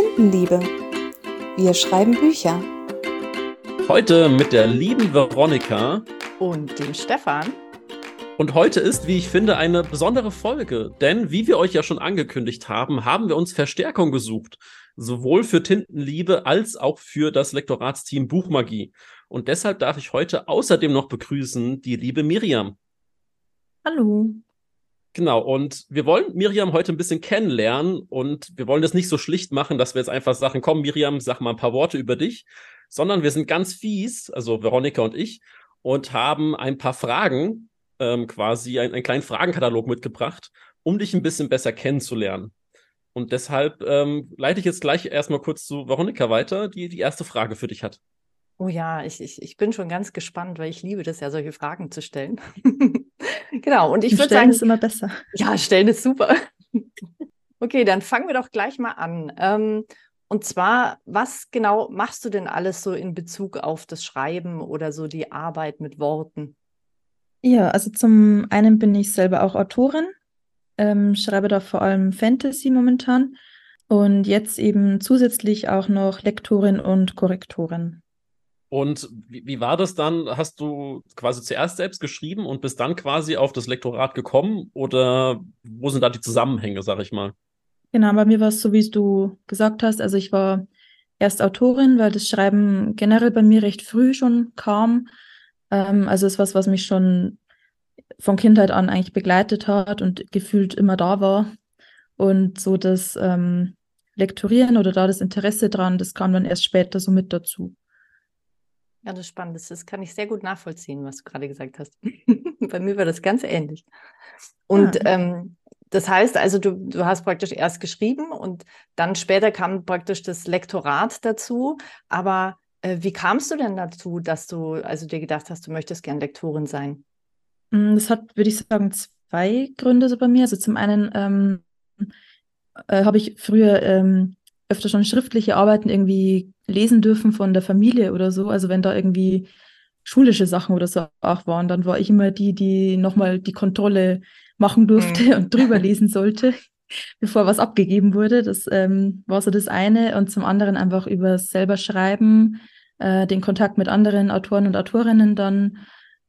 Tintenliebe. Wir schreiben Bücher. Heute mit der lieben Veronika und dem Stefan. Und heute ist, wie ich finde, eine besondere Folge, denn wie wir euch ja schon angekündigt haben, haben wir uns Verstärkung gesucht, sowohl für Tintenliebe als auch für das Lektoratsteam Buchmagie. Und deshalb darf ich heute außerdem noch begrüßen die liebe Miriam. Hallo. Genau, und wir wollen Miriam heute ein bisschen kennenlernen und wir wollen das nicht so schlicht machen, dass wir jetzt einfach sagen, komm Miriam, sag mal ein paar Worte über dich, sondern wir sind ganz fies, also Veronika und ich, und haben ein paar Fragen, ähm, quasi ein, einen kleinen Fragenkatalog mitgebracht, um dich ein bisschen besser kennenzulernen. Und deshalb ähm, leite ich jetzt gleich erstmal kurz zu Veronika weiter, die die erste Frage für dich hat. Oh ja, ich, ich, ich bin schon ganz gespannt, weil ich liebe das ja, solche Fragen zu stellen. genau, und ich würde sagen. Stellen ist immer besser. Ja, stellen ist super. okay, dann fangen wir doch gleich mal an. Ähm, und zwar, was genau machst du denn alles so in Bezug auf das Schreiben oder so die Arbeit mit Worten? Ja, also zum einen bin ich selber auch Autorin, ähm, schreibe da vor allem Fantasy momentan und jetzt eben zusätzlich auch noch Lektorin und Korrektorin. Und wie, wie, war das dann? Hast du quasi zuerst selbst geschrieben und bist dann quasi auf das Lektorat gekommen? Oder wo sind da die Zusammenhänge, sag ich mal? Genau, bei mir war es so, wie du gesagt hast. Also ich war erst Autorin, weil das Schreiben generell bei mir recht früh schon kam. Ähm, also es ist was, was mich schon von Kindheit an eigentlich begleitet hat und gefühlt immer da war. Und so das ähm, Lektorieren oder da das Interesse dran, das kam dann erst später so mit dazu. Ja, das ist spannend. Das kann ich sehr gut nachvollziehen, was du gerade gesagt hast. Bei mir war das ganz ähnlich. Und ja. ähm, das heißt also, du, du hast praktisch erst geschrieben und dann später kam praktisch das Lektorat dazu. Aber äh, wie kamst du denn dazu, dass du also dir gedacht hast, du möchtest gern Lektorin sein? Mm, das hat, würde ich sagen, zwei Gründe so bei mir. Also zum einen ähm, äh, habe ich früher ähm, öfter schon schriftliche Arbeiten irgendwie lesen dürfen von der Familie oder so. Also wenn da irgendwie schulische Sachen oder so auch waren, dann war ich immer die, die nochmal die Kontrolle machen durfte mhm. und drüber lesen sollte, bevor was abgegeben wurde. Das ähm, war so das eine. Und zum anderen einfach über selber schreiben, äh, den Kontakt mit anderen Autoren und Autorinnen dann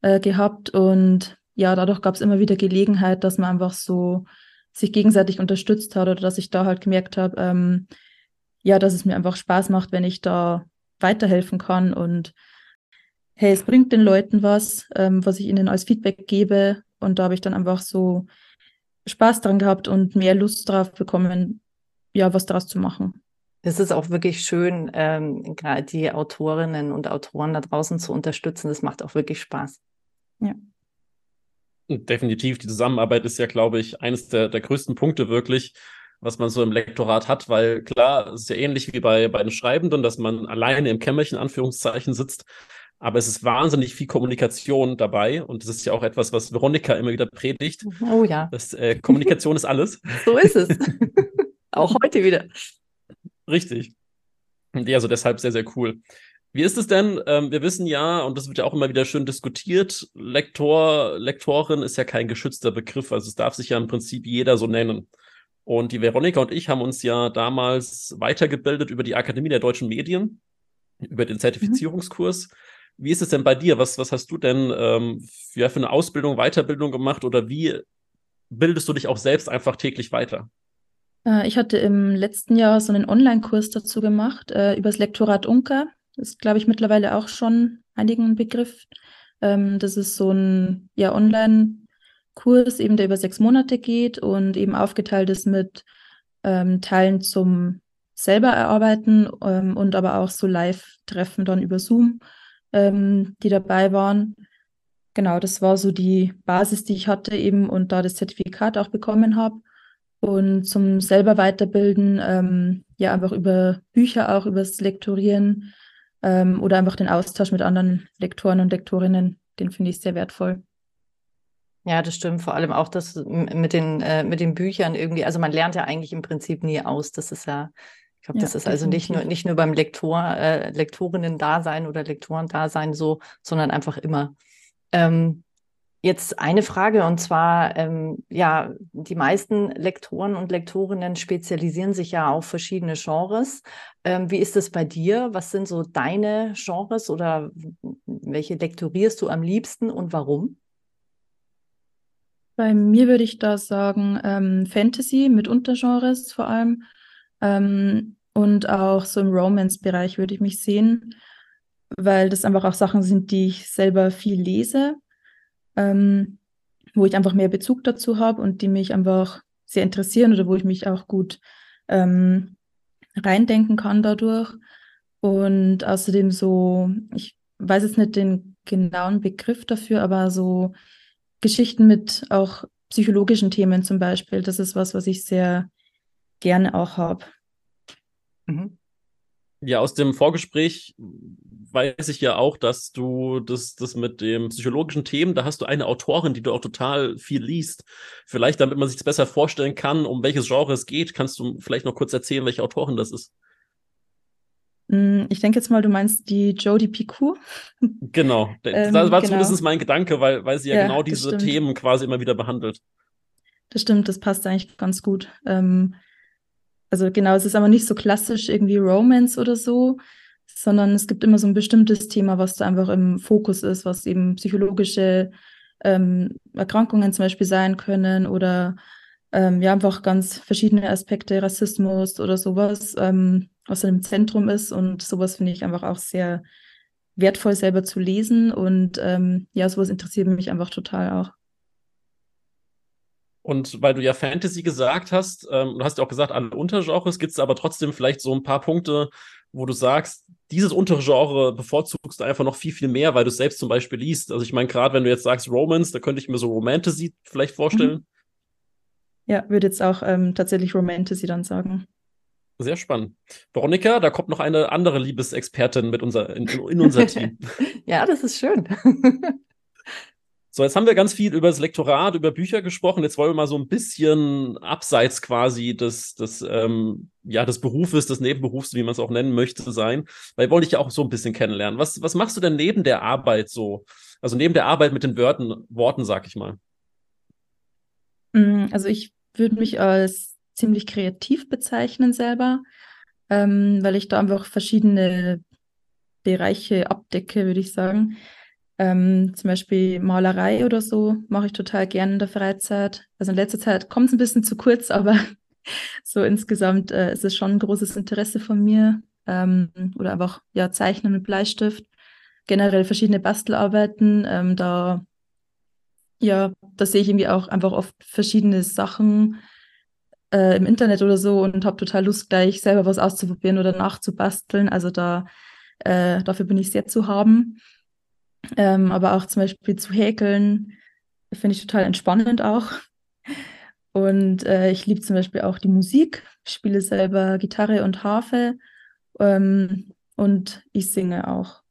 äh, gehabt. Und ja, dadurch gab es immer wieder Gelegenheit, dass man einfach so sich gegenseitig unterstützt hat oder dass ich da halt gemerkt habe, ähm, ja, dass es mir einfach Spaß macht, wenn ich da weiterhelfen kann und hey, es bringt den Leuten was, ähm, was ich ihnen als Feedback gebe. Und da habe ich dann einfach so Spaß dran gehabt und mehr Lust drauf bekommen, ja, was daraus zu machen. Es ist auch wirklich schön, ähm, gerade die Autorinnen und Autoren da draußen zu unterstützen. Das macht auch wirklich Spaß. Ja. Definitiv. Die Zusammenarbeit ist ja, glaube ich, eines der, der größten Punkte wirklich, was man so im Lektorat hat, weil klar, es ist ja ähnlich wie bei, bei den Schreibenden, dass man alleine im Kämmerchen Anführungszeichen sitzt. Aber es ist wahnsinnig viel Kommunikation dabei und das ist ja auch etwas, was Veronika immer wieder predigt. Oh ja. Das, äh, Kommunikation ist alles. So ist es. auch heute wieder. Richtig. Ja, also deshalb sehr, sehr cool. Wie ist es denn? Ähm, wir wissen ja, und das wird ja auch immer wieder schön diskutiert, Lektor, Lektorin ist ja kein geschützter Begriff, also es darf sich ja im Prinzip jeder so nennen. Und die Veronika und ich haben uns ja damals weitergebildet über die Akademie der deutschen Medien, über den Zertifizierungskurs. Mhm. Wie ist es denn bei dir? Was, was hast du denn ähm, für, für eine Ausbildung, Weiterbildung gemacht oder wie bildest du dich auch selbst einfach täglich weiter? Äh, ich hatte im letzten Jahr so einen Online-Kurs dazu gemacht, äh, über das Lektorat Unker. Das ist, glaube ich, mittlerweile auch schon einigen Begriff. Ähm, das ist so ein ja, Online- Kurs, eben der über sechs Monate geht und eben aufgeteilt ist mit ähm, Teilen zum selber erarbeiten ähm, und aber auch so Live-Treffen dann über Zoom, ähm, die dabei waren. Genau, das war so die Basis, die ich hatte eben und da das Zertifikat auch bekommen habe. Und zum selber weiterbilden, ähm, ja, einfach über Bücher auch, übers Lektorieren ähm, oder einfach den Austausch mit anderen Lektoren und Lektorinnen, den finde ich sehr wertvoll. Ja, das stimmt. Vor allem auch das mit den, äh, mit den Büchern irgendwie. Also man lernt ja eigentlich im Prinzip nie aus. Das ist ja, ich glaube, das ja, ist also nicht nur, nicht nur beim Lektor, äh, Lektorinnen-Dasein oder Lektoren-Dasein so, sondern einfach immer. Ähm, Jetzt eine Frage und zwar, ähm, ja, die meisten Lektoren und Lektorinnen spezialisieren sich ja auf verschiedene Genres. Ähm, wie ist es bei dir? Was sind so deine Genres oder welche lektorierst du am liebsten und warum? Bei mir würde ich da sagen ähm, Fantasy mit Untergenres vor allem ähm, und auch so im Romance-Bereich würde ich mich sehen, weil das einfach auch Sachen sind, die ich selber viel lese ähm, wo ich einfach mehr Bezug dazu habe und die mich einfach sehr interessieren oder wo ich mich auch gut ähm, reindenken kann dadurch. Und außerdem so, ich weiß jetzt nicht den genauen Begriff dafür, aber so Geschichten mit auch psychologischen Themen zum Beispiel, das ist was, was ich sehr gerne auch habe. Mhm. Ja, aus dem Vorgespräch weiß ich ja auch, dass du das, das mit dem psychologischen Themen, da hast du eine Autorin, die du auch total viel liest. Vielleicht, damit man sich das besser vorstellen kann, um welches Genre es geht, kannst du vielleicht noch kurz erzählen, welche Autorin das ist. Mm, ich denke jetzt mal, du meinst die Jodie Picou. Genau, ähm, das war genau. zumindest mein Gedanke, weil, weil sie ja, ja genau diese Themen quasi immer wieder behandelt. Das stimmt, das passt eigentlich ganz gut. Ähm, also genau, es ist aber nicht so klassisch irgendwie Romance oder so, sondern es gibt immer so ein bestimmtes Thema, was da einfach im Fokus ist, was eben psychologische ähm, Erkrankungen zum Beispiel sein können oder ähm, ja einfach ganz verschiedene Aspekte, Rassismus oder sowas, ähm, dann im Zentrum ist und sowas finde ich einfach auch sehr wertvoll selber zu lesen und ähm, ja, sowas interessiert mich einfach total auch. Und weil du ja Fantasy gesagt hast, ähm, du hast ja auch gesagt, alle Untergenres, gibt es aber trotzdem vielleicht so ein paar Punkte, wo du sagst, dieses Untergenre bevorzugst du einfach noch viel, viel mehr, weil du es selbst zum Beispiel liest. Also ich meine, gerade wenn du jetzt sagst Romance, da könnte ich mir so Romantasy vielleicht vorstellen. Mhm. Ja, würde jetzt auch ähm, tatsächlich Romantasy dann sagen. Sehr spannend. Veronika, da kommt noch eine andere Liebesexpertin mit unser, in, in unser Team. ja, das ist schön. So, jetzt haben wir ganz viel über das Lektorat, über Bücher gesprochen. Jetzt wollen wir mal so ein bisschen abseits quasi des, des, ähm, ja, des Berufes, des Nebenberufs, wie man es auch nennen möchte, sein. Weil wir wollen dich ja auch so ein bisschen kennenlernen. Was, was machst du denn neben der Arbeit so? Also neben der Arbeit mit den Wörtern, Worten, sag ich mal. Mm, also ich würde mich als ziemlich kreativ bezeichnen selber, ähm, weil ich da einfach verschiedene Bereiche abdecke, würde ich sagen. Ähm, zum Beispiel Malerei oder so mache ich total gerne in der Freizeit. Also in letzter Zeit kommt es ein bisschen zu kurz, aber so insgesamt äh, ist es schon ein großes Interesse von mir. Ähm, oder einfach ja, Zeichnen mit Bleistift. Generell verschiedene Bastelarbeiten. Ähm, da, ja, da sehe ich irgendwie auch einfach oft verschiedene Sachen äh, im Internet oder so und habe total Lust, gleich selber was auszuprobieren oder nachzubasteln. Also da, äh, dafür bin ich sehr zu haben. Ähm, aber auch zum Beispiel zu häkeln finde ich total entspannend auch. Und äh, ich liebe zum Beispiel auch die Musik, spiele selber Gitarre und Harfe ähm, und ich singe auch.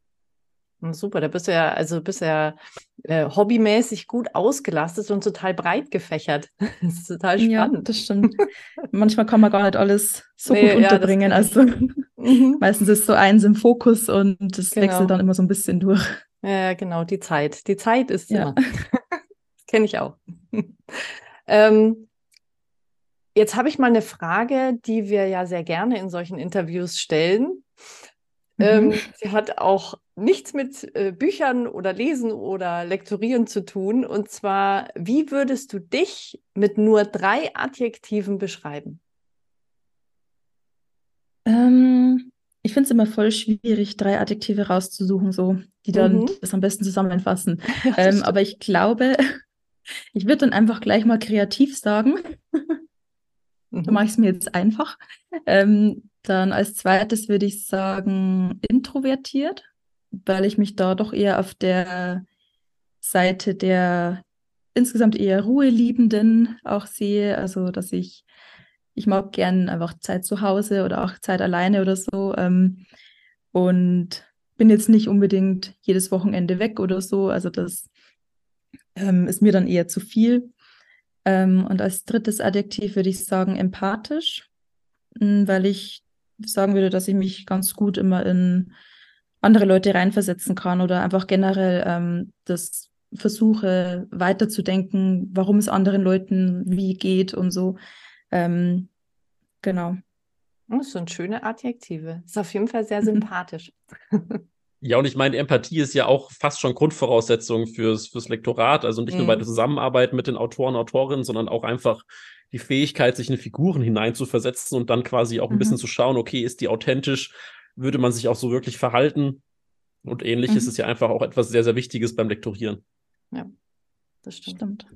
Super, da bist du ja, also bist ja äh, hobbymäßig gut ausgelastet und total breit gefächert. Das ist total spannend. Ja, das stimmt. Manchmal kann man gar nicht alles so nee, gut unterbringen. Ja, also mhm. meistens ist so eins im Fokus und das genau. wechselt dann immer so ein bisschen durch. Ja, genau, die Zeit. Die Zeit ist ja. immer. Kenne ich auch. ähm, jetzt habe ich mal eine Frage, die wir ja sehr gerne in solchen Interviews stellen. Mhm. Ähm, sie hat auch nichts mit äh, Büchern oder Lesen oder Lektorieren zu tun. Und zwar, wie würdest du dich mit nur drei Adjektiven beschreiben? Ähm, ich finde es immer voll schwierig, drei Adjektive rauszusuchen, so, die dann mhm. das am besten zusammenfassen. Ja, ähm, aber ich glaube, ich würde dann einfach gleich mal kreativ sagen. Mhm. Da mache ich es mir jetzt einfach. Ähm, dann als zweites würde ich sagen, introvertiert, weil ich mich da doch eher auf der Seite der insgesamt eher Ruheliebenden auch sehe. Also, dass ich ich mag gern einfach Zeit zu Hause oder auch Zeit alleine oder so. Ähm, und bin jetzt nicht unbedingt jedes Wochenende weg oder so. Also das ähm, ist mir dann eher zu viel. Ähm, und als drittes Adjektiv würde ich sagen empathisch, hm, weil ich sagen würde, dass ich mich ganz gut immer in andere Leute reinversetzen kann oder einfach generell ähm, das versuche weiterzudenken, warum es anderen Leuten wie geht und so. Ähm, genau. Das sind schöne Adjektive. Ist auf jeden Fall sehr sympathisch. Ja, und ich meine, Empathie ist ja auch fast schon Grundvoraussetzung fürs, fürs Lektorat. Also nicht nur bei der Zusammenarbeit mit den Autoren, Autorinnen, sondern auch einfach die Fähigkeit, sich in Figuren hineinzuversetzen und dann quasi auch ein mhm. bisschen zu schauen, okay, ist die authentisch? Würde man sich auch so wirklich verhalten? Und ähnlich mhm. ist es ja einfach auch etwas sehr, sehr Wichtiges beim Lektorieren. Ja, das stimmt.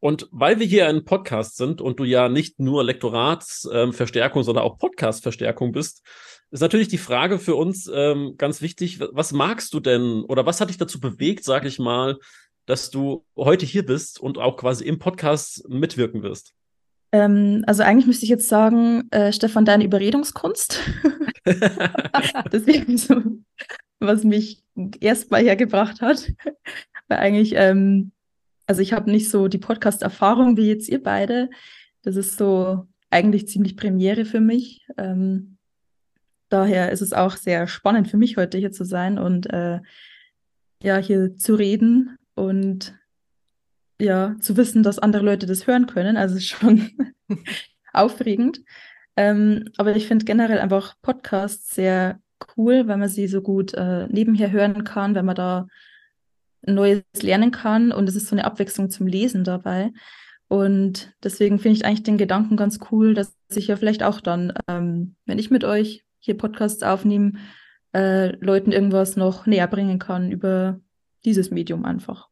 Und weil wir hier ein Podcast sind und du ja nicht nur Lektoratsverstärkung, ähm, sondern auch Podcast-Verstärkung bist, ist natürlich die Frage für uns ähm, ganz wichtig, was magst du denn oder was hat dich dazu bewegt, sag ich mal, dass du heute hier bist und auch quasi im Podcast mitwirken wirst? Ähm, also eigentlich müsste ich jetzt sagen, äh, Stefan, deine Überredungskunst. das wäre so, was mich erstmal hergebracht hat. Weil eigentlich, ähm, also ich habe nicht so die Podcast-Erfahrung wie jetzt ihr beide. Das ist so eigentlich ziemlich Premiere für mich. Ähm, daher ist es auch sehr spannend für mich, heute hier zu sein und äh, ja, hier zu reden und ja, zu wissen, dass andere Leute das hören können. Also ist schon aufregend. Ähm, aber ich finde generell einfach Podcasts sehr cool, weil man sie so gut äh, nebenher hören kann, wenn man da Neues lernen kann und es ist so eine Abwechslung zum Lesen dabei. Und deswegen finde ich eigentlich den Gedanken ganz cool, dass ich ja vielleicht auch dann, ähm, wenn ich mit euch hier Podcasts aufnehmen, äh, Leuten irgendwas noch näher bringen kann über dieses Medium einfach.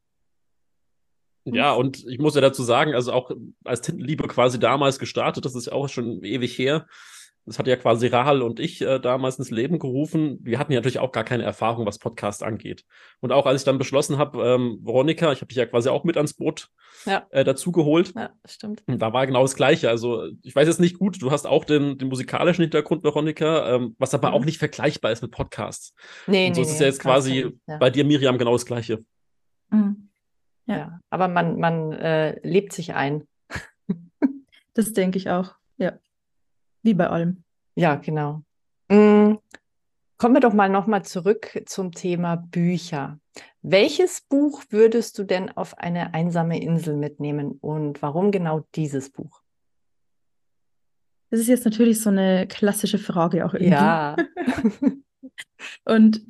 Ja, und ich muss ja dazu sagen, also auch als Tintenliebe quasi damals gestartet, das ist ja auch schon ewig her. Das hat ja quasi Rahal und ich äh, damals ins Leben gerufen. Wir hatten ja natürlich auch gar keine Erfahrung, was Podcast angeht. Und auch als ich dann beschlossen habe, ähm, Veronika, ich habe dich ja quasi auch mit ans Boot ja. äh, dazu geholt. Ja, stimmt. Da war genau das Gleiche. Also ich weiß jetzt nicht gut, du hast auch den, den musikalischen Hintergrund, Veronika, ähm, was aber mhm. auch nicht vergleichbar ist mit Podcasts. Nee, und so nee, ist es ja jetzt quasi ja. bei dir, Miriam, genau das Gleiche. Mhm. Ja. ja. aber man, man äh, lebt sich ein. das denke ich auch, ja. Wie bei allem. Ja, genau. Mhm. Kommen wir doch mal nochmal zurück zum Thema Bücher. Welches Buch würdest du denn auf eine einsame Insel mitnehmen und warum genau dieses Buch? Das ist jetzt natürlich so eine klassische Frage auch irgendwie. Ja. und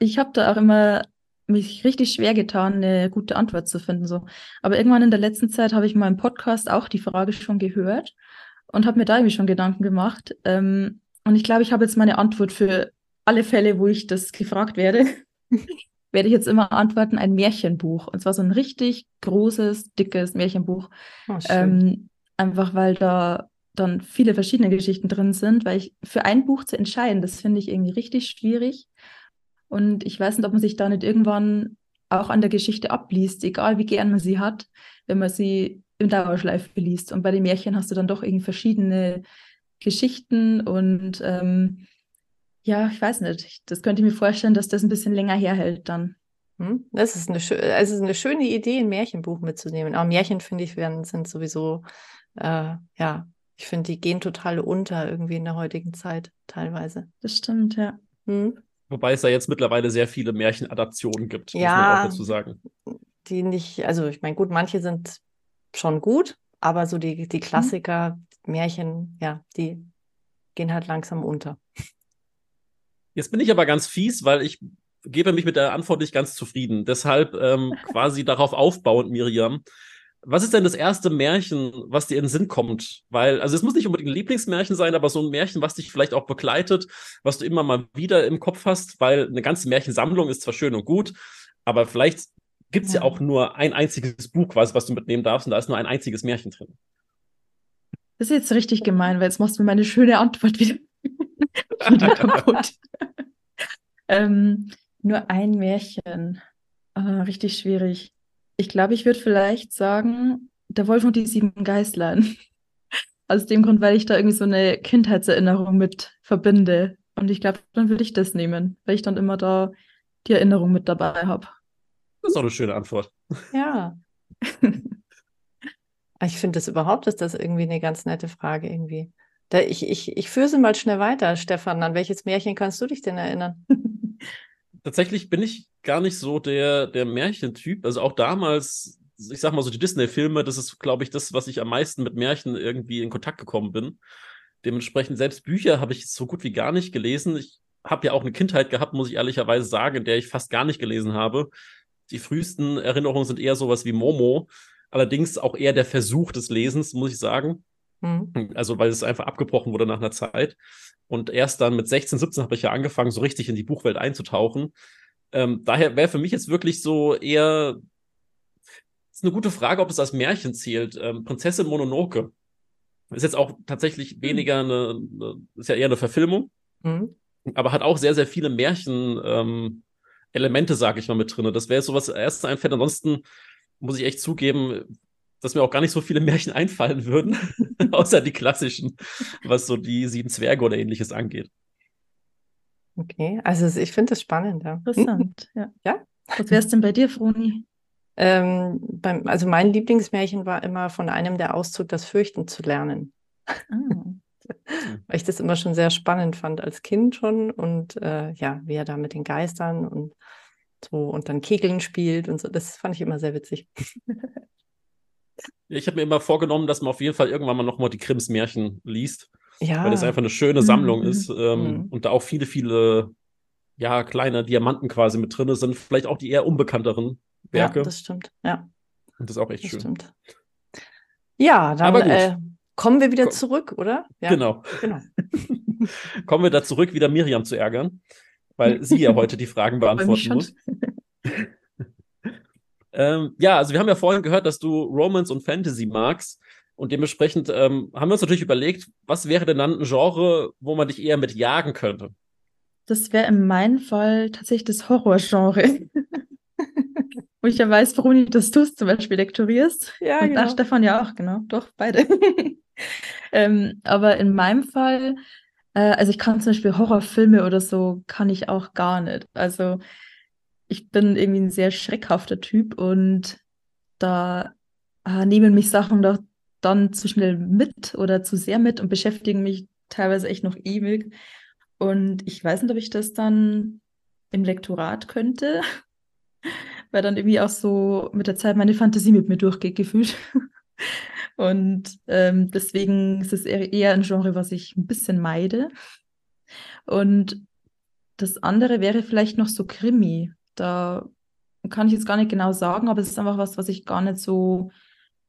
ich habe da auch immer mich richtig schwer getan, eine gute Antwort zu finden. So. Aber irgendwann in der letzten Zeit habe ich mal im Podcast auch die Frage schon gehört und habe mir da irgendwie schon Gedanken gemacht. Ähm, und ich glaube, ich habe jetzt meine Antwort für alle Fälle, wo ich das gefragt werde, werde ich jetzt immer antworten, ein Märchenbuch. Und zwar so ein richtig großes, dickes Märchenbuch. Oh, ähm, einfach weil da dann viele verschiedene Geschichten drin sind, weil ich für ein Buch zu entscheiden, das finde ich irgendwie richtig schwierig. Und ich weiß nicht, ob man sich da nicht irgendwann auch an der Geschichte abliest, egal wie gern man sie hat, wenn man sie im Dauerschleife liest. Und bei den Märchen hast du dann doch irgendwie verschiedene Geschichten und ähm, ja, ich weiß nicht. Das könnte ich mir vorstellen, dass das ein bisschen länger herhält dann. Hm? Das ist eine, also eine schöne Idee, ein Märchenbuch mitzunehmen. Aber Märchen, finde ich, werden, sind sowieso, äh, ja, ich finde, die gehen total unter irgendwie in der heutigen Zeit teilweise. Das stimmt, ja. Hm? Wobei es da jetzt mittlerweile sehr viele Märchenadaptionen gibt, ja, muss man auch dazu sagen. Die nicht, also ich meine, gut, manche sind schon gut, aber so die, die mhm. Klassiker, mhm. Märchen, ja, die gehen halt langsam unter. Jetzt bin ich aber ganz fies, weil ich gebe mich mit der Antwort nicht ganz zufrieden. Deshalb ähm, quasi darauf aufbauend, Miriam. Was ist denn das erste Märchen, was dir in den Sinn kommt? Weil, also es muss nicht unbedingt ein Lieblingsmärchen sein, aber so ein Märchen, was dich vielleicht auch begleitet, was du immer mal wieder im Kopf hast, weil eine ganze Märchensammlung ist zwar schön und gut, aber vielleicht gibt es ja. ja. auch nur ein einziges Buch, was, was du mitnehmen darfst, und da ist nur ein einziges Märchen drin. Das ist jetzt richtig gemein, weil jetzt machst du mir meine schöne Antwort wieder, wieder kaputt. ähm, nur ein Märchen. Ah, richtig schwierig. Ich glaube, ich würde vielleicht sagen, der Wolf und die sieben Geißlein. Aus dem Grund, weil ich da irgendwie so eine Kindheitserinnerung mit verbinde. Und ich glaube, dann würde ich das nehmen, weil ich dann immer da die Erinnerung mit dabei habe. Das ist auch eine schöne Antwort. Ja. ich finde das überhaupt, ist das irgendwie eine ganz nette Frage irgendwie. Da, ich, ich, ich führe sie mal schnell weiter, Stefan. An welches Märchen kannst du dich denn erinnern? tatsächlich bin ich gar nicht so der, der Märchentyp. Also auch damals, ich sag mal so die Disney-Filme, das ist, glaube ich, das, was ich am meisten mit Märchen irgendwie in Kontakt gekommen bin. Dementsprechend selbst Bücher habe ich so gut wie gar nicht gelesen. Ich habe ja auch eine Kindheit gehabt, muss ich ehrlicherweise sagen, in der ich fast gar nicht gelesen habe. Die frühesten Erinnerungen sind eher sowas wie Momo. Allerdings auch eher der Versuch des Lesens, muss ich sagen. Mhm. Also, weil es einfach abgebrochen wurde nach einer Zeit. Und erst dann mit 16, 17 habe ich ja angefangen, so richtig in die Buchwelt einzutauchen. Ähm, daher wäre für mich jetzt wirklich so eher. Ist eine gute Frage, ob es als Märchen zählt. Ähm, Prinzessin Mononoke. Ist jetzt auch tatsächlich hm. weniger eine, eine ist ja eher eine Verfilmung, mhm. aber hat auch sehr, sehr viele Märchen-Elemente, ähm, sage ich mal, mit drin. Das wäre so was erste einfällt. Ansonsten muss ich echt zugeben, dass mir auch gar nicht so viele Märchen einfallen würden, außer die klassischen, was so die sieben Zwerge oder ähnliches angeht. Okay, also ich finde das spannend. Ja. Interessant, ja. ja? Was wäre es denn bei dir, Froni? Ähm, beim, also mein Lieblingsmärchen war immer von einem der Auszug, das Fürchten zu lernen. Ah. Weil ich das immer schon sehr spannend fand als Kind schon und äh, ja, wie er da mit den Geistern und so und dann Kegeln spielt und so, das fand ich immer sehr witzig. Ich habe mir immer vorgenommen, dass man auf jeden Fall irgendwann mal nochmal die Krims Märchen liest. Ja. Weil das einfach eine schöne Sammlung mhm. ist ähm, mhm. und da auch viele, viele ja, kleine Diamanten quasi mit drin sind. Vielleicht auch die eher unbekannteren Werke. Ja, das stimmt, ja. Und das ist auch echt das schön. Stimmt. Ja, dann äh, kommen wir wieder zurück, oder? Ja. Genau. genau. kommen wir da zurück, wieder Miriam zu ärgern, weil sie ja heute die Fragen beantworten muss. ähm, ja, also wir haben ja vorhin gehört, dass du Romance und Fantasy magst. Und dementsprechend ähm, haben wir uns natürlich überlegt, was wäre denn dann ein Genre, wo man dich eher mit jagen könnte? Das wäre in meinem Fall tatsächlich das Horrorgenre. Wo ich ja weiß, Bruni, dass du es zum Beispiel lektorierst. Ja, Und genau. Stefan ja auch, genau. Doch, beide. ähm, aber in meinem Fall, äh, also ich kann zum Beispiel Horrorfilme oder so, kann ich auch gar nicht. Also ich bin irgendwie ein sehr schreckhafter Typ und da äh, nehmen mich Sachen doch dann zu schnell mit oder zu sehr mit und beschäftigen mich teilweise echt noch ewig. Und ich weiß nicht, ob ich das dann im Lektorat könnte weil dann irgendwie auch so mit der Zeit meine Fantasie mit mir durchgeht, gefühlt. Und ähm, deswegen ist es eher ein Genre, was ich ein bisschen meide. Und das andere wäre vielleicht noch so Krimi. Da kann ich jetzt gar nicht genau sagen, aber es ist einfach was, was ich gar nicht so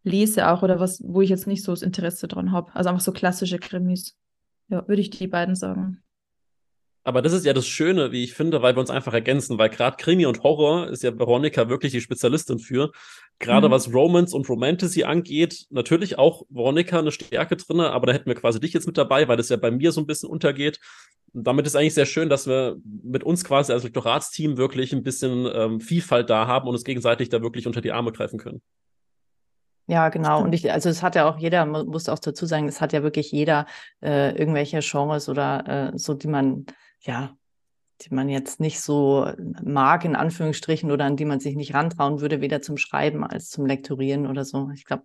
lese auch oder was, wo ich jetzt nicht so das Interesse dran habe. Also einfach so klassische Krimis. Ja, würde ich die beiden sagen. Aber das ist ja das Schöne, wie ich finde, weil wir uns einfach ergänzen, weil gerade Krimi und Horror ist ja Veronika wirklich die Spezialistin für. Gerade mhm. was Romance und Romantasy angeht, natürlich auch Veronika eine Stärke drin, aber da hätten wir quasi dich jetzt mit dabei, weil das ja bei mir so ein bisschen untergeht. Und damit ist eigentlich sehr schön, dass wir mit uns quasi als Lektoratsteam wirklich ein bisschen ähm, Vielfalt da haben und uns gegenseitig da wirklich unter die Arme greifen können. Ja, genau. Und ich, also es hat ja auch jeder, man muss auch dazu sagen, es hat ja wirklich jeder äh, irgendwelche Genres oder äh, so, die man ja, die man jetzt nicht so mag, in Anführungsstrichen, oder an die man sich nicht rantrauen würde, weder zum Schreiben als zum Lektorieren oder so. Ich glaube,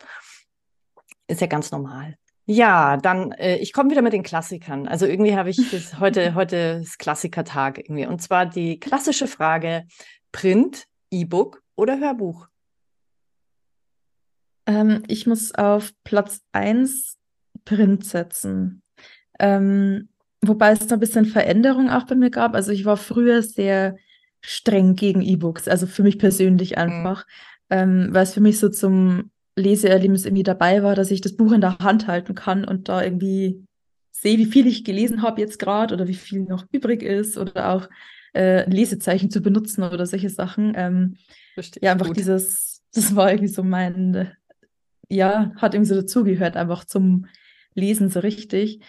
ist ja ganz normal. Ja, dann, äh, ich komme wieder mit den Klassikern. Also irgendwie habe ich das heute, heute ist Klassikertag irgendwie. Und zwar die klassische Frage: Print, E-Book oder Hörbuch? Ähm, ich muss auf Platz 1 Print setzen. Ähm, Wobei es da ein bisschen Veränderung auch bei mir gab. Also ich war früher sehr streng gegen E-Books, also für mich persönlich mhm. einfach, mhm. ähm, weil es für mich so zum Leseerlebnis irgendwie dabei war, dass ich das Buch in der Hand halten kann und da irgendwie sehe, wie viel ich gelesen habe jetzt gerade oder wie viel noch übrig ist oder auch äh, Lesezeichen zu benutzen oder solche Sachen. Ähm, ja, einfach gut. dieses, das war irgendwie so mein, ja, hat irgendwie so dazugehört, einfach zum Lesen so richtig.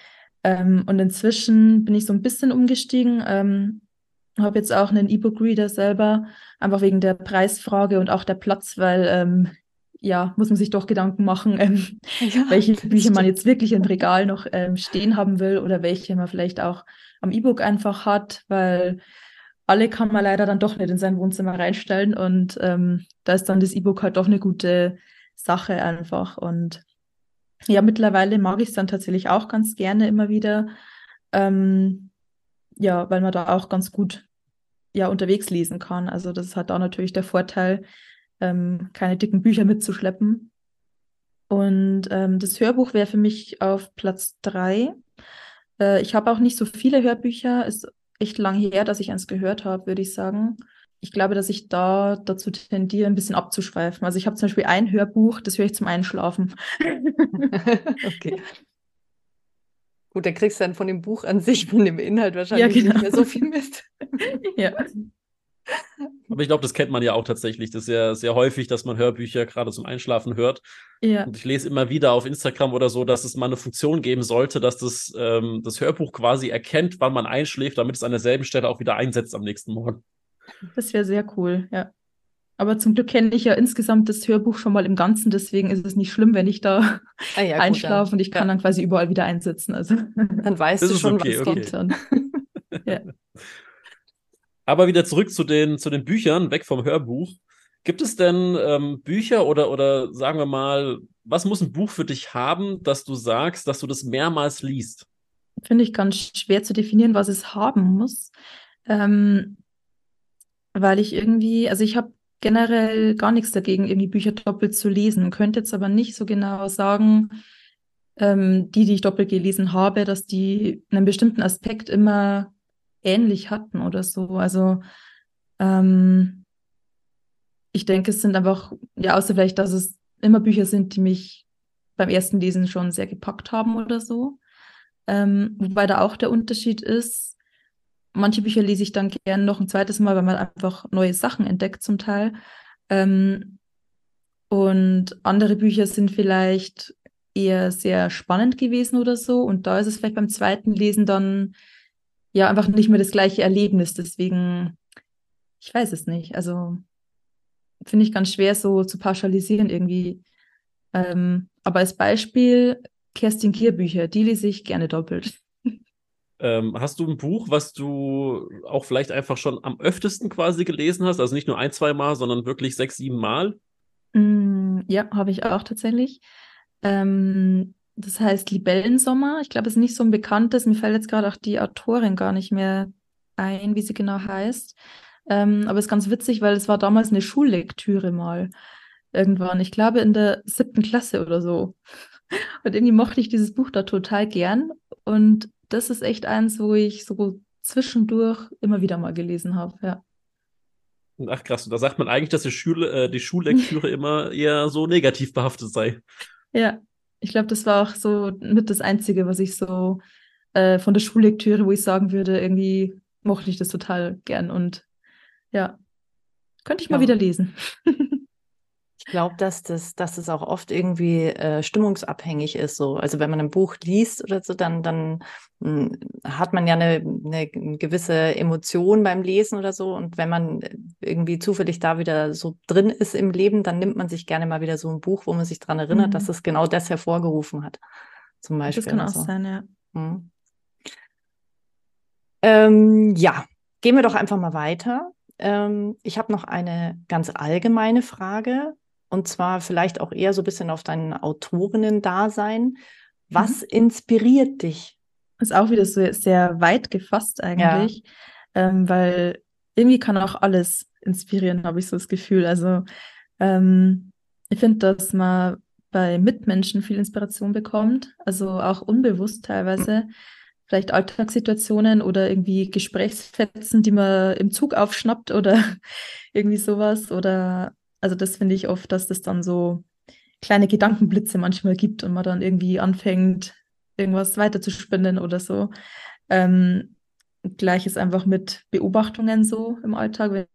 Ähm, und inzwischen bin ich so ein bisschen umgestiegen. Ähm, habe jetzt auch einen E-Book-Reader selber, einfach wegen der Preisfrage und auch der Platz, weil ähm, ja, muss man sich doch Gedanken machen, ähm, ja, welche Bücher man jetzt wirklich im Regal noch ähm, stehen haben will oder welche man vielleicht auch am E-Book einfach hat, weil alle kann man leider dann doch nicht in sein Wohnzimmer reinstellen und ähm, da ist dann das E-Book halt doch eine gute Sache einfach und ja, mittlerweile mag ich es dann tatsächlich auch ganz gerne immer wieder. Ähm, ja, weil man da auch ganz gut ja unterwegs lesen kann. Also das hat da natürlich der Vorteil, ähm, keine dicken Bücher mitzuschleppen. Und ähm, das Hörbuch wäre für mich auf Platz drei. Äh, ich habe auch nicht so viele Hörbücher. Ist echt lang her, dass ich eins gehört habe, würde ich sagen. Ich glaube, dass ich da dazu tendiere, ein bisschen abzuschweifen. Also ich habe zum Beispiel ein Hörbuch, das höre ich zum Einschlafen. okay. Gut, da kriegst du dann von dem Buch an sich, von dem Inhalt wahrscheinlich ja, genau. nicht mehr so viel mit. ja. Aber ich glaube, das kennt man ja auch tatsächlich. Das ist ja sehr häufig, dass man Hörbücher gerade zum Einschlafen hört. Ja. Und ich lese immer wieder auf Instagram oder so, dass es mal eine Funktion geben sollte, dass das, ähm, das Hörbuch quasi erkennt, wann man einschläft, damit es an derselben Stelle auch wieder einsetzt am nächsten Morgen. Das wäre sehr cool, ja. Aber zum Glück kenne ich ja insgesamt das Hörbuch schon mal im Ganzen, deswegen ist es nicht schlimm, wenn ich da ah, ja, einschlafe und ich kann ja. dann quasi überall wieder einsetzen. Also dann weißt du schon, okay, was okay. kommt dann. ja. Aber wieder zurück zu den, zu den Büchern, weg vom Hörbuch. Gibt es denn ähm, Bücher oder, oder sagen wir mal, was muss ein Buch für dich haben, dass du sagst, dass du das mehrmals liest? Finde ich ganz schwer zu definieren, was es haben muss. Ähm, weil ich irgendwie, also ich habe generell gar nichts dagegen, irgendwie Bücher doppelt zu lesen, könnte jetzt aber nicht so genau sagen, ähm, die, die ich doppelt gelesen habe, dass die einen bestimmten Aspekt immer ähnlich hatten oder so. Also ähm, ich denke, es sind einfach, ja, außer vielleicht, dass es immer Bücher sind, die mich beim ersten Lesen schon sehr gepackt haben oder so. Ähm, wobei da auch der Unterschied ist, manche Bücher lese ich dann gern noch ein zweites Mal, weil man einfach neue Sachen entdeckt zum Teil. Ähm, und andere Bücher sind vielleicht eher sehr spannend gewesen oder so. Und da ist es vielleicht beim zweiten Lesen dann ja einfach nicht mehr das gleiche Erlebnis. Deswegen, ich weiß es nicht. Also finde ich ganz schwer so zu pauschalisieren irgendwie. Ähm, aber als Beispiel Kerstin Kier Bücher, die lese ich gerne doppelt. Ähm, hast du ein Buch, was du auch vielleicht einfach schon am öftesten quasi gelesen hast? Also nicht nur ein, zwei Mal, sondern wirklich sechs, sieben Mal? Mm, ja, habe ich auch tatsächlich. Ähm, das heißt Libellensommer. Ich glaube, es ist nicht so ein bekanntes. Mir fällt jetzt gerade auch die Autorin gar nicht mehr ein, wie sie genau heißt. Ähm, aber es ist ganz witzig, weil es war damals eine Schullektüre mal irgendwann. Ich glaube in der siebten Klasse oder so. Und irgendwie mochte ich dieses Buch da total gern. Und das ist echt eins, wo ich so zwischendurch immer wieder mal gelesen habe, ja. Ach krass, da sagt man eigentlich, dass die, Schule, äh, die Schullektüre immer eher so negativ behaftet sei. Ja, ich glaube, das war auch so mit das Einzige, was ich so äh, von der Schullektüre, wo ich sagen würde, irgendwie mochte ich das total gern und ja, könnte ich ja. mal wieder lesen. Ich glaube, dass das, dass das auch oft irgendwie äh, stimmungsabhängig ist. So. Also wenn man ein Buch liest oder so, dann, dann mh, hm, hat man ja eine, eine gewisse Emotion beim Lesen oder so. Und wenn man irgendwie zufällig da wieder so drin ist im Leben, dann nimmt man sich gerne mal wieder so ein Buch, wo man sich daran erinnert, mhm. dass es genau das hervorgerufen hat. Zum Beispiel. Das kann auch so. sein, ja. Mhm. Ähm, ja, gehen wir doch einfach mal weiter. Ähm, ich habe noch eine ganz allgemeine Frage. Und zwar vielleicht auch eher so ein bisschen auf dein Autorinnen-Dasein. Was mhm. inspiriert dich? Ist auch wieder so sehr weit gefasst eigentlich, ja. ähm, weil irgendwie kann auch alles inspirieren, habe ich so das Gefühl. Also ähm, ich finde, dass man bei Mitmenschen viel Inspiration bekommt, also auch unbewusst teilweise. Vielleicht Alltagssituationen oder irgendwie Gesprächsfetzen, die man im Zug aufschnappt oder irgendwie sowas. Oder also das finde ich oft, dass das dann so kleine Gedankenblitze manchmal gibt und man dann irgendwie anfängt, irgendwas weiterzuspinnen oder so. Ähm, Gleiches einfach mit Beobachtungen so im Alltag. Wenn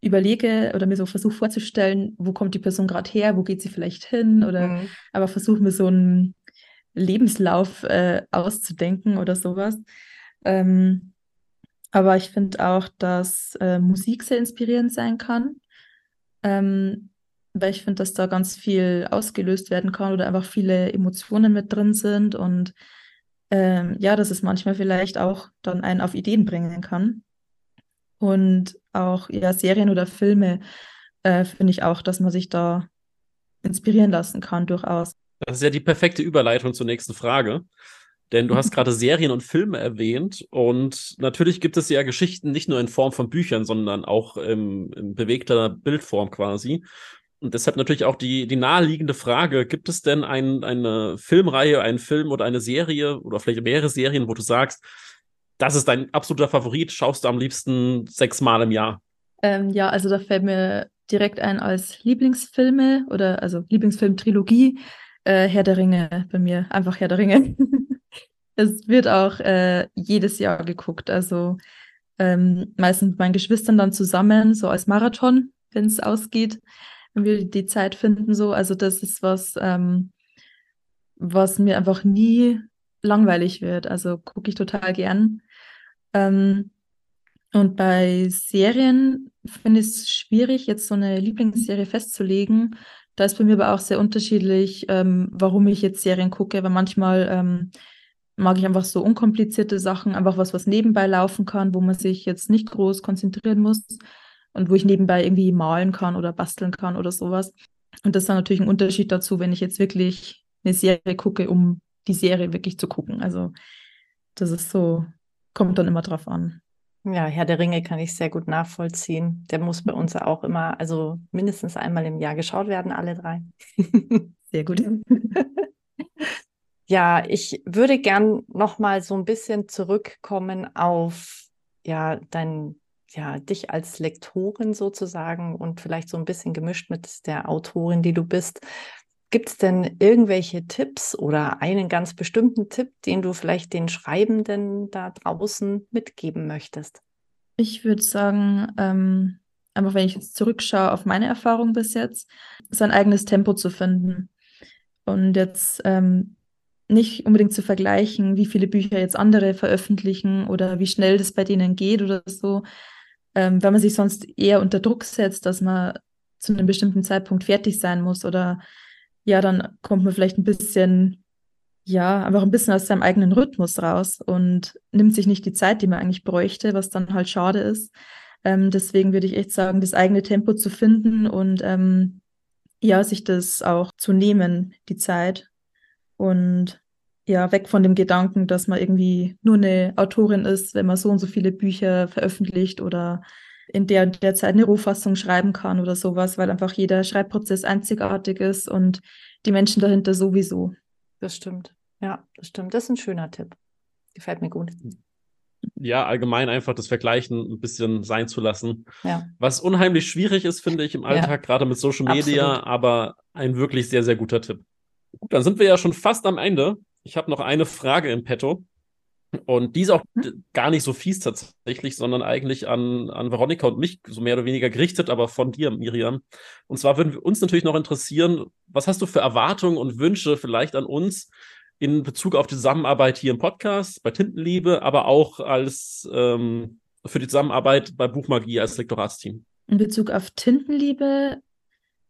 ich überlege oder mir so versuche vorzustellen, wo kommt die Person gerade her, wo geht sie vielleicht hin oder mhm. aber versuche mir so einen Lebenslauf äh, auszudenken oder sowas. Ähm, aber ich finde auch, dass äh, Musik sehr inspirierend sein kann ähm, weil ich finde, dass da ganz viel ausgelöst werden kann oder einfach viele Emotionen mit drin sind und ähm, ja, dass es manchmal vielleicht auch dann einen auf Ideen bringen kann. Und auch ja, Serien oder Filme äh, finde ich auch, dass man sich da inspirieren lassen kann, durchaus. Das ist ja die perfekte Überleitung zur nächsten Frage. Denn du hast gerade Serien und Filme erwähnt und natürlich gibt es ja Geschichten nicht nur in Form von Büchern, sondern auch im, in bewegter Bildform quasi. Und deshalb natürlich auch die, die naheliegende Frage, gibt es denn ein, eine Filmreihe, einen Film oder eine Serie oder vielleicht mehrere Serien, wo du sagst, das ist dein absoluter Favorit, schaust du am liebsten sechsmal im Jahr? Ähm, ja, also da fällt mir direkt ein als Lieblingsfilme oder also Lieblingsfilm-Trilogie äh, Herr der Ringe bei mir, einfach Herr der Ringe. es wird auch äh, jedes Jahr geguckt, also ähm, meistens mit meinen Geschwistern dann zusammen, so als Marathon, wenn es ausgeht wenn wir die Zeit finden, so. Also das ist was, ähm, was mir einfach nie langweilig wird. Also gucke ich total gern. Ähm, und bei Serien finde ich es schwierig, jetzt so eine Lieblingsserie festzulegen. Da ist bei mir aber auch sehr unterschiedlich, ähm, warum ich jetzt Serien gucke, weil manchmal ähm, mag ich einfach so unkomplizierte Sachen, einfach was, was nebenbei laufen kann, wo man sich jetzt nicht groß konzentrieren muss und wo ich nebenbei irgendwie malen kann oder basteln kann oder sowas. Und das ist dann natürlich ein Unterschied dazu, wenn ich jetzt wirklich eine Serie gucke, um die Serie wirklich zu gucken. Also das ist so, kommt dann immer drauf an. Ja, Herr der Ringe kann ich sehr gut nachvollziehen. Der muss bei uns auch immer, also mindestens einmal im Jahr geschaut werden, alle drei. Sehr gut. ja, ich würde gern noch mal so ein bisschen zurückkommen auf ja dein ja, dich als Lektorin sozusagen und vielleicht so ein bisschen gemischt mit der Autorin, die du bist. Gibt es denn irgendwelche Tipps oder einen ganz bestimmten Tipp, den du vielleicht den Schreibenden da draußen mitgeben möchtest? Ich würde sagen, ähm, einfach wenn ich jetzt zurückschaue auf meine Erfahrung bis jetzt, sein eigenes Tempo zu finden. Und jetzt ähm, nicht unbedingt zu vergleichen, wie viele Bücher jetzt andere veröffentlichen oder wie schnell das bei denen geht oder so, ähm, weil man sich sonst eher unter Druck setzt, dass man zu einem bestimmten Zeitpunkt fertig sein muss oder ja, dann kommt man vielleicht ein bisschen, ja, einfach ein bisschen aus seinem eigenen Rhythmus raus und nimmt sich nicht die Zeit, die man eigentlich bräuchte, was dann halt schade ist. Ähm, deswegen würde ich echt sagen, das eigene Tempo zu finden und ähm, ja, sich das auch zu nehmen, die Zeit. Und ja, weg von dem Gedanken, dass man irgendwie nur eine Autorin ist, wenn man so und so viele Bücher veröffentlicht oder in der, der Zeit eine Rohfassung schreiben kann oder sowas, weil einfach jeder Schreibprozess einzigartig ist und die Menschen dahinter sowieso. Das stimmt. Ja, das stimmt. Das ist ein schöner Tipp. Gefällt mir gut. Ja, allgemein einfach das Vergleichen ein bisschen sein zu lassen. Ja. Was unheimlich schwierig ist, finde ich, im Alltag, ja. gerade mit Social Media, Absolut. aber ein wirklich sehr, sehr guter Tipp. Gut, dann sind wir ja schon fast am Ende. Ich habe noch eine Frage im Petto. Und die ist auch hm? gar nicht so fies tatsächlich, sondern eigentlich an, an Veronika und mich so mehr oder weniger gerichtet, aber von dir, Miriam. Und zwar würden wir uns natürlich noch interessieren, was hast du für Erwartungen und Wünsche vielleicht an uns in Bezug auf die Zusammenarbeit hier im Podcast, bei Tintenliebe, aber auch als ähm, für die Zusammenarbeit bei Buchmagie als Lektoratsteam? In Bezug auf Tintenliebe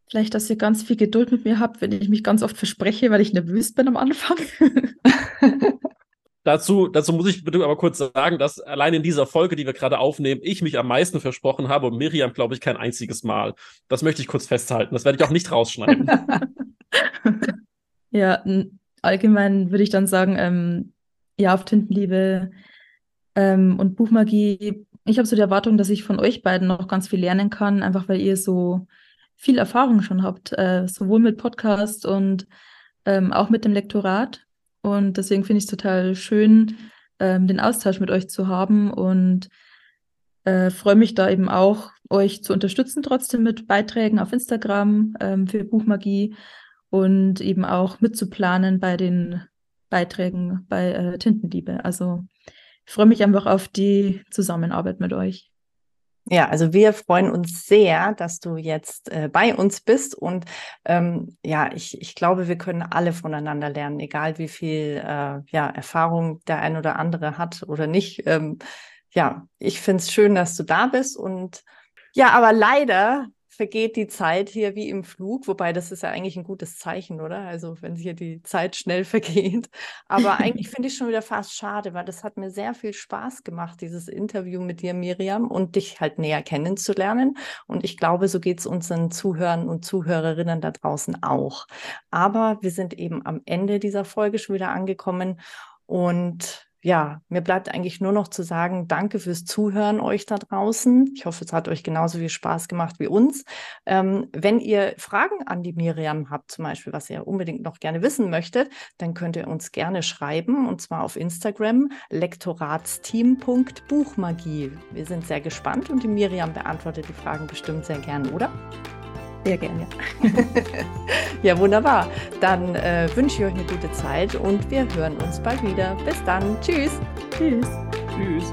Vielleicht, dass ihr ganz viel Geduld mit mir habt, wenn ich mich ganz oft verspreche, weil ich nervös bin am Anfang. dazu, dazu muss ich bitte aber kurz sagen, dass allein in dieser Folge, die wir gerade aufnehmen, ich mich am meisten versprochen habe und Miriam, glaube ich, kein einziges Mal. Das möchte ich kurz festhalten. Das werde ich auch nicht rausschneiden. ja, allgemein würde ich dann sagen, ähm, ja, auf Tintenliebe ähm, und Buchmagie. Ich habe so die Erwartung, dass ich von euch beiden noch ganz viel lernen kann, einfach weil ihr so viel Erfahrung schon habt, äh, sowohl mit Podcast und ähm, auch mit dem Lektorat. Und deswegen finde ich es total schön, ähm, den Austausch mit euch zu haben und äh, freue mich da eben auch, euch zu unterstützen, trotzdem mit Beiträgen auf Instagram ähm, für Buchmagie und eben auch mitzuplanen bei den Beiträgen bei äh, Tintenliebe. Also ich freue mich einfach auf die Zusammenarbeit mit euch. Ja, also wir freuen uns sehr, dass du jetzt äh, bei uns bist und ähm, ja, ich, ich glaube, wir können alle voneinander lernen, egal wie viel äh, ja, Erfahrung der ein oder andere hat oder nicht. Ähm, ja, ich finde es schön, dass du da bist und ja, aber leider vergeht die Zeit hier wie im Flug, wobei das ist ja eigentlich ein gutes Zeichen, oder? Also wenn hier die Zeit schnell vergeht. Aber eigentlich finde ich schon wieder fast schade, weil das hat mir sehr viel Spaß gemacht, dieses Interview mit dir, Miriam, und dich halt näher kennenzulernen. Und ich glaube, so geht es unseren Zuhörern und Zuhörerinnen da draußen auch. Aber wir sind eben am Ende dieser Folge schon wieder angekommen. Und ja, mir bleibt eigentlich nur noch zu sagen, danke fürs Zuhören euch da draußen. Ich hoffe, es hat euch genauso viel Spaß gemacht wie uns. Ähm, wenn ihr Fragen an die Miriam habt, zum Beispiel, was ihr unbedingt noch gerne wissen möchtet, dann könnt ihr uns gerne schreiben und zwar auf Instagram lektoratsteam.buchmagie. Wir sind sehr gespannt und die Miriam beantwortet die Fragen bestimmt sehr gern, oder? Sehr gerne. ja, wunderbar. Dann äh, wünsche ich euch eine gute Zeit und wir hören uns bald wieder. Bis dann. Tschüss. Tschüss. Tschüss.